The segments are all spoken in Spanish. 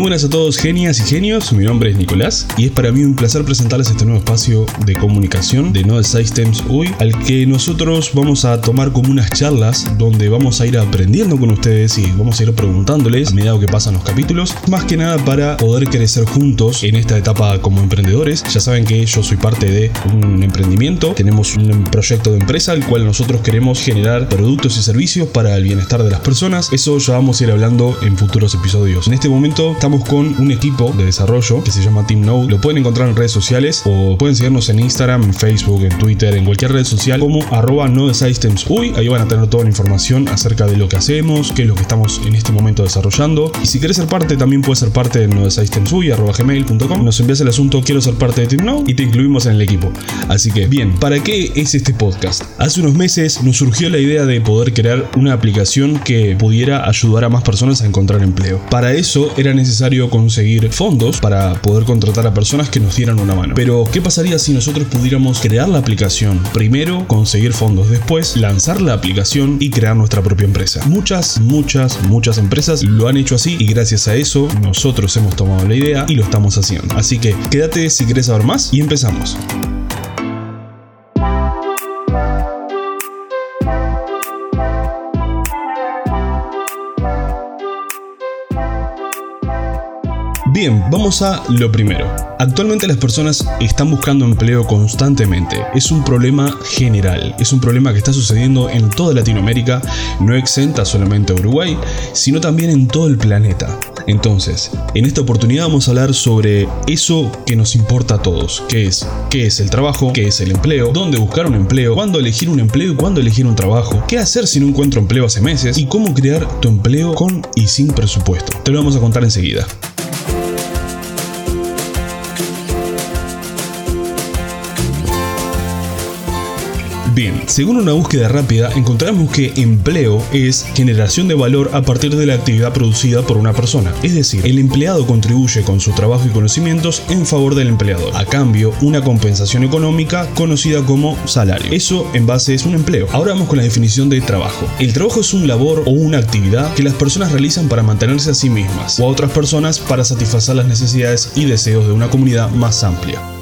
Muy buenas a todos genias y genios, mi nombre es Nicolás y es para mí un placer presentarles este nuevo espacio de comunicación de Node Systems UI al que nosotros vamos a tomar como unas charlas donde vamos a ir aprendiendo con ustedes y vamos a ir preguntándoles a medida que pasan los capítulos, más que nada para poder crecer juntos en esta etapa como emprendedores. Ya saben que yo soy parte de un emprendimiento, tenemos un proyecto de empresa al cual nosotros queremos generar productos y servicios para el bienestar de las personas. Eso ya vamos a ir hablando en futuros episodios. En este momento estamos con un equipo de desarrollo que se llama Team Node. Lo pueden encontrar en redes sociales o pueden seguirnos en Instagram, en Facebook, en Twitter, en cualquier red social como arroba Uy, Ahí van a tener toda la información acerca de lo que hacemos, qué es lo que estamos en este momento desarrollando. Y si quieres ser parte, también puedes ser parte de nodesystemsuy. Nos envías el asunto quiero ser parte de Team Node y te incluimos en el equipo. Así que bien, ¿para qué es este podcast? Hace unos meses nos surgió la idea de poder crear una aplicación que pudiera ayudar a más personas a encontrar empleo. Para eso era necesario necesario conseguir fondos para poder contratar a personas que nos dieran una mano. Pero, ¿qué pasaría si nosotros pudiéramos crear la aplicación? Primero, conseguir fondos, después, lanzar la aplicación y crear nuestra propia empresa. Muchas, muchas, muchas empresas lo han hecho así y gracias a eso nosotros hemos tomado la idea y lo estamos haciendo. Así que quédate si quieres saber más y empezamos. Bien, vamos a lo primero. Actualmente las personas están buscando empleo constantemente. Es un problema general, es un problema que está sucediendo en toda Latinoamérica, no exenta solamente a Uruguay, sino también en todo el planeta. Entonces, en esta oportunidad vamos a hablar sobre eso que nos importa a todos, que es qué es el trabajo, qué es el empleo, dónde buscar un empleo, cuándo elegir un empleo y cuándo elegir un trabajo, qué hacer si no encuentro empleo hace meses y cómo crear tu empleo con y sin presupuesto. Te lo vamos a contar enseguida. Según una búsqueda rápida, encontramos que empleo es generación de valor a partir de la actividad producida por una persona. Es decir, el empleado contribuye con su trabajo y conocimientos en favor del empleador. A cambio, una compensación económica conocida como salario. Eso en base es un empleo. Ahora vamos con la definición de trabajo. El trabajo es un labor o una actividad que las personas realizan para mantenerse a sí mismas o a otras personas para satisfacer las necesidades y deseos de una comunidad más amplia.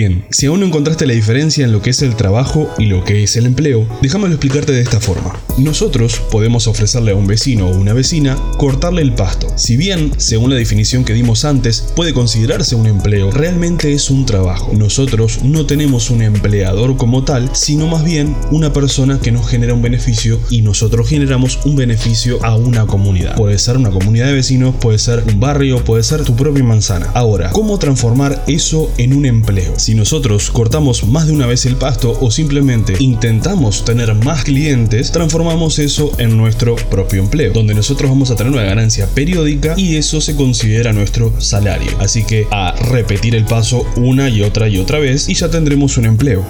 Bien, si aún no encontraste la diferencia en lo que es el trabajo y lo que es el empleo, déjamelo explicarte de esta forma. Nosotros podemos ofrecerle a un vecino o una vecina cortarle el pasto. Si bien, según la definición que dimos antes, puede considerarse un empleo, realmente es un trabajo. Nosotros no tenemos un empleador como tal, sino más bien una persona que nos genera un beneficio y nosotros generamos un beneficio a una comunidad. Puede ser una comunidad de vecinos, puede ser un barrio, puede ser tu propia manzana. Ahora, ¿cómo transformar eso en un empleo? Nosotros cortamos más de una vez el pasto o simplemente intentamos tener más clientes, transformamos eso en nuestro propio empleo, donde nosotros vamos a tener una ganancia periódica y eso se considera nuestro salario. Así que a repetir el paso una y otra y otra vez y ya tendremos un empleo.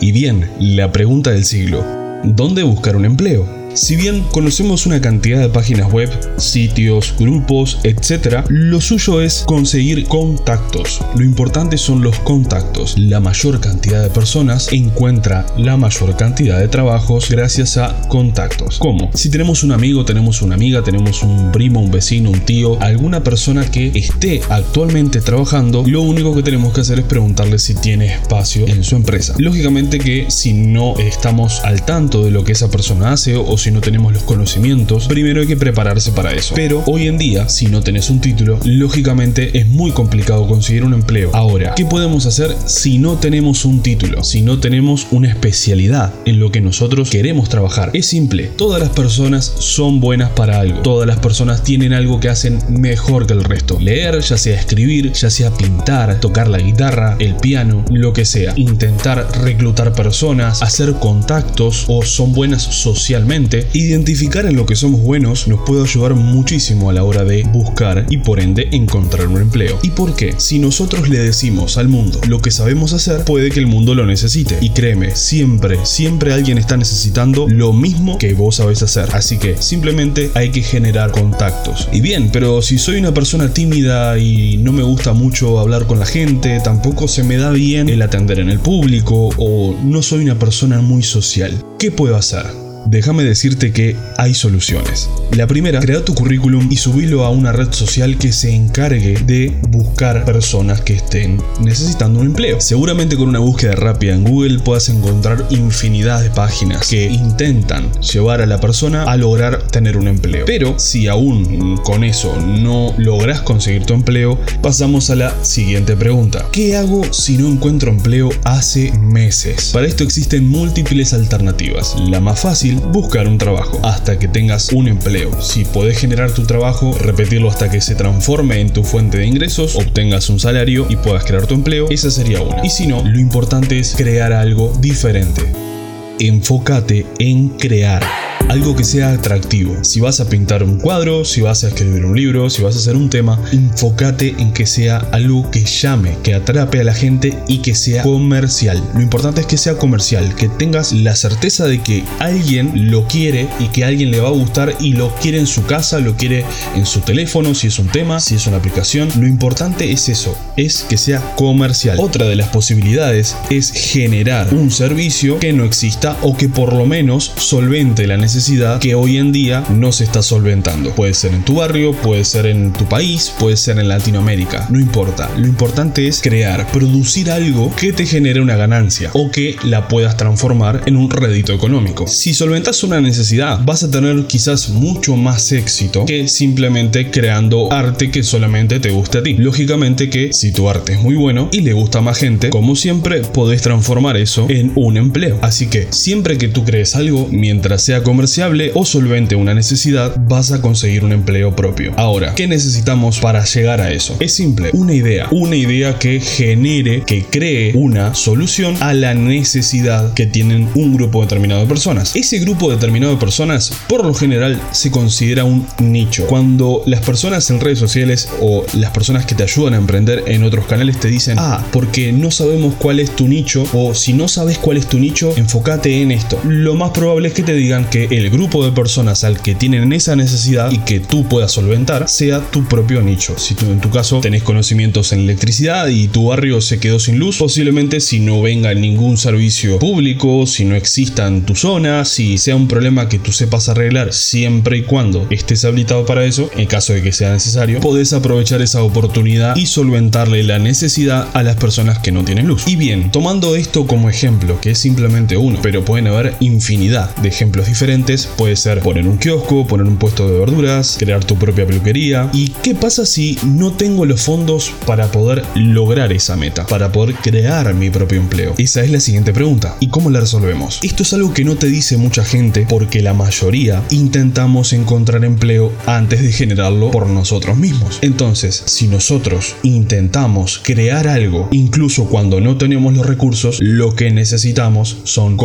Y bien, la pregunta del siglo, ¿dónde buscar un empleo? Si bien conocemos una cantidad de páginas web, sitios, grupos, etc., lo suyo es conseguir contactos. Lo importante son los contactos. La mayor cantidad de personas encuentra la mayor cantidad de trabajos gracias a contactos. ¿Cómo? Si tenemos un amigo, tenemos una amiga, tenemos un primo, un vecino, un tío, alguna persona que esté actualmente trabajando, lo único que tenemos que hacer es preguntarle si tiene espacio en su empresa. Lógicamente que si no estamos al tanto de lo que esa persona hace o si no tenemos los conocimientos, primero hay que prepararse para eso. Pero hoy en día, si no tenés un título, lógicamente es muy complicado conseguir un empleo. Ahora, ¿qué podemos hacer si no tenemos un título? Si no tenemos una especialidad en lo que nosotros queremos trabajar. Es simple, todas las personas son buenas para algo. Todas las personas tienen algo que hacen mejor que el resto. Leer, ya sea escribir, ya sea pintar, tocar la guitarra, el piano, lo que sea. Intentar reclutar personas, hacer contactos o son buenas socialmente identificar en lo que somos buenos nos puede ayudar muchísimo a la hora de buscar y por ende encontrar un empleo. ¿Y por qué? Si nosotros le decimos al mundo lo que sabemos hacer, puede que el mundo lo necesite. Y créeme, siempre, siempre alguien está necesitando lo mismo que vos sabés hacer. Así que simplemente hay que generar contactos. Y bien, pero si soy una persona tímida y no me gusta mucho hablar con la gente, tampoco se me da bien el atender en el público o no soy una persona muy social, ¿qué puedo hacer? Déjame decirte que hay soluciones. La primera, crea tu currículum y subilo a una red social que se encargue de buscar personas que estén necesitando un empleo. Seguramente con una búsqueda rápida en Google puedas encontrar infinidad de páginas que intentan llevar a la persona a lograr tener un empleo. Pero si aún con eso no logras conseguir tu empleo, pasamos a la siguiente pregunta. ¿Qué hago si no encuentro empleo hace meses? Para esto existen múltiples alternativas. La más fácil buscar un trabajo hasta que tengas un empleo. Si puedes generar tu trabajo, repetirlo hasta que se transforme en tu fuente de ingresos, obtengas un salario y puedas crear tu empleo, esa sería una. Y si no, lo importante es crear algo diferente. Enfócate en crear algo que sea atractivo. Si vas a pintar un cuadro, si vas a escribir un libro, si vas a hacer un tema, enfócate en que sea algo que llame, que atrape a la gente y que sea comercial. Lo importante es que sea comercial, que tengas la certeza de que alguien lo quiere y que alguien le va a gustar y lo quiere en su casa, lo quiere en su teléfono, si es un tema, si es una aplicación. Lo importante es eso, es que sea comercial. Otra de las posibilidades es generar un servicio que no o que por lo menos solvente la necesidad que hoy en día no se está solventando. Puede ser en tu barrio, puede ser en tu país, puede ser en Latinoamérica, no importa. Lo importante es crear, producir algo que te genere una ganancia o que la puedas transformar en un rédito económico. Si solventas una necesidad, vas a tener quizás mucho más éxito que simplemente creando arte que solamente te guste a ti. Lógicamente que si tu arte es muy bueno y le gusta a más gente, como siempre, podés transformar eso en un empleo. Así que siempre que tú crees algo, mientras sea comercial, o solvente una necesidad, vas a conseguir un empleo propio. Ahora, ¿qué necesitamos para llegar a eso? Es simple, una idea. Una idea que genere, que cree una solución a la necesidad que tienen un grupo determinado de personas. Ese grupo determinado de personas, por lo general, se considera un nicho. Cuando las personas en redes sociales o las personas que te ayudan a emprender en otros canales te dicen, ah, porque no sabemos cuál es tu nicho, o si no sabes cuál es tu nicho, en esto. Lo más probable es que te digan que el grupo de personas al que tienen esa necesidad y que tú puedas solventar sea tu propio nicho. Si tú en tu caso tenés conocimientos en electricidad y tu barrio se quedó sin luz, posiblemente si no venga ningún servicio público, si no exista en tu zona, si sea un problema que tú sepas arreglar siempre y cuando estés habilitado para eso, en caso de que sea necesario, podés aprovechar esa oportunidad y solventarle la necesidad a las personas que no tienen luz. Y bien, tomando esto como ejemplo, que es simplemente uno, pero pueden haber infinidad de ejemplos diferentes, puede ser poner un kiosco, poner un puesto de verduras, crear tu propia peluquería. ¿Y qué pasa si no tengo los fondos para poder lograr esa meta? Para poder crear mi propio empleo. Esa es la siguiente pregunta. ¿Y cómo la resolvemos? Esto es algo que no te dice mucha gente porque la mayoría intentamos encontrar empleo antes de generarlo por nosotros mismos. Entonces, si nosotros intentamos crear algo, incluso cuando no tenemos los recursos, lo que necesitamos son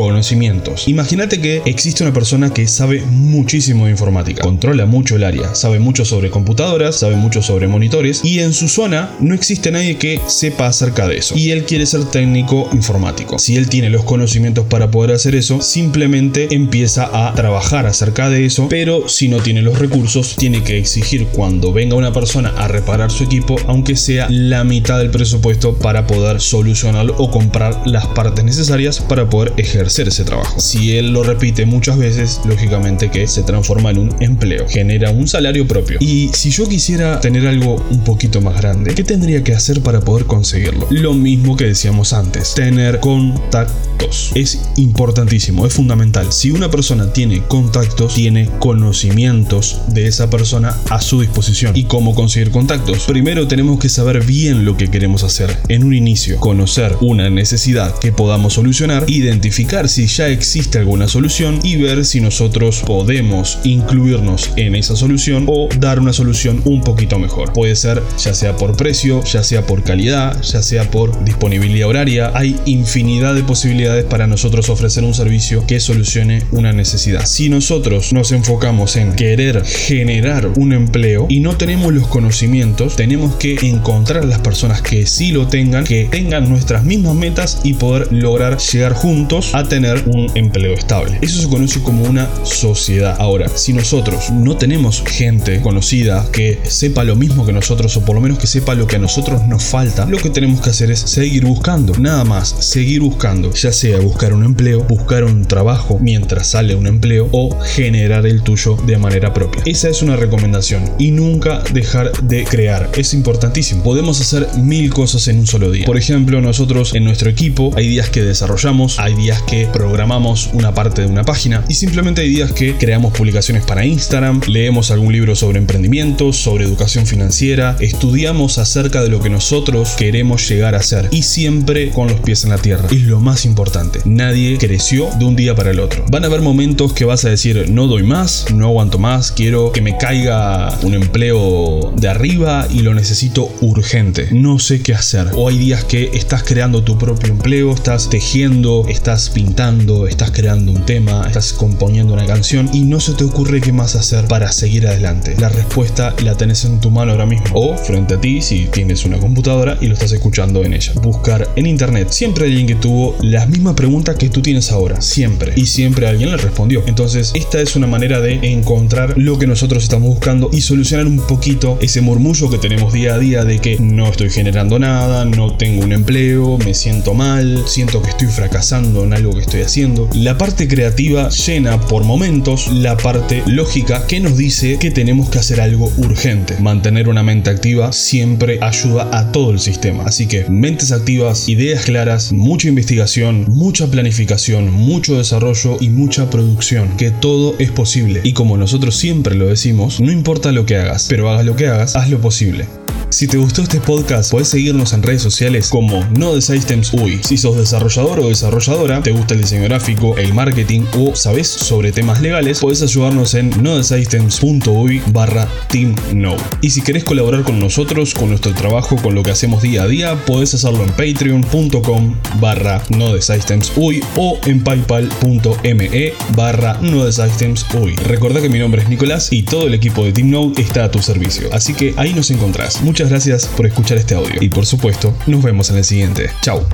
Imagínate que existe una persona que sabe muchísimo de informática, controla mucho el área, sabe mucho sobre computadoras, sabe mucho sobre monitores y en su zona no existe nadie que sepa acerca de eso. Y él quiere ser técnico informático. Si él tiene los conocimientos para poder hacer eso, simplemente empieza a trabajar acerca de eso, pero si no tiene los recursos, tiene que exigir cuando venga una persona a reparar su equipo, aunque sea la mitad del presupuesto para poder solucionarlo o comprar las partes necesarias para poder ejercer ese trabajo. Si él lo repite muchas veces, lógicamente que se transforma en un empleo, genera un salario propio. Y si yo quisiera tener algo un poquito más grande, ¿qué tendría que hacer para poder conseguirlo? Lo mismo que decíamos antes, tener contactos. Es importantísimo, es fundamental. Si una persona tiene contactos, tiene conocimientos de esa persona a su disposición. ¿Y cómo conseguir contactos? Primero tenemos que saber bien lo que queremos hacer. En un inicio, conocer una necesidad que podamos solucionar, identificar si ya existe alguna solución y ver si nos nosotros podemos incluirnos en esa solución o dar una solución un poquito mejor. Puede ser ya sea por precio, ya sea por calidad, ya sea por disponibilidad horaria. Hay infinidad de posibilidades para nosotros ofrecer un servicio que solucione una necesidad. Si nosotros nos enfocamos en querer generar un empleo y no tenemos los conocimientos, tenemos que encontrar a las personas que sí lo tengan, que tengan nuestras mismas metas y poder lograr llegar juntos a tener un empleo estable. Eso se conoce como una sociedad. Ahora, si nosotros no tenemos gente conocida que sepa lo mismo que nosotros o por lo menos que sepa lo que a nosotros nos falta, lo que tenemos que hacer es seguir buscando, nada más, seguir buscando, ya sea buscar un empleo, buscar un trabajo mientras sale un empleo o generar el tuyo de manera propia. Esa es una recomendación y nunca dejar de crear, es importantísimo. Podemos hacer mil cosas en un solo día. Por ejemplo, nosotros en nuestro equipo hay días que desarrollamos, hay días que programamos una parte de una página y simplemente hay días que creamos publicaciones para Instagram, leemos algún libro sobre emprendimiento, sobre educación financiera, estudiamos acerca de lo que nosotros queremos llegar a ser y siempre con los pies en la tierra. Es lo más importante. Nadie creció de un día para el otro. Van a haber momentos que vas a decir no doy más, no aguanto más, quiero que me caiga un empleo de arriba y lo necesito urgente. No sé qué hacer. O hay días que estás creando tu propio empleo, estás tejiendo, estás pintando, estás creando un tema, estás componiendo una canción y no se te ocurre qué más hacer para seguir adelante. La respuesta la tenés en tu mano ahora mismo o frente a ti si tienes una computadora y lo estás escuchando en ella. Buscar en internet. Siempre alguien que tuvo las mismas preguntas que tú tienes ahora. Siempre. Y siempre alguien le respondió. Entonces, esta es una manera de encontrar lo que nosotros estamos buscando y solucionar un poquito ese murmullo que tenemos día a día de que no estoy generando nada, no tengo un empleo, me siento mal, siento que estoy fracasando en algo que estoy haciendo. La parte creativa llena por momentos la parte lógica que nos dice que tenemos que hacer algo urgente. Mantener una mente activa siempre ayuda a todo el sistema. Así que mentes activas, ideas claras, mucha investigación, mucha planificación, mucho desarrollo y mucha producción. Que todo es posible. Y como nosotros siempre lo decimos, no importa lo que hagas, pero hagas lo que hagas, haz lo posible. Si te gustó este podcast, puedes seguirnos en redes sociales como No de Systems UI. Si sos desarrollador o desarrolladora, te gusta el diseño gráfico, el marketing o sabes sobre temas legales, puedes ayudarnos en nodesystems.ui barra Team Y si querés colaborar con nosotros, con nuestro trabajo, con lo que hacemos día a día, puedes hacerlo en patreon.com barra nodesystemsui o en paypal.me barra nodesystemsui. Recordá que mi nombre es Nicolás y todo el equipo de Team Node está a tu servicio, así que ahí nos encontrás. Muchas gracias por escuchar este audio y por supuesto, nos vemos en el siguiente. Chao.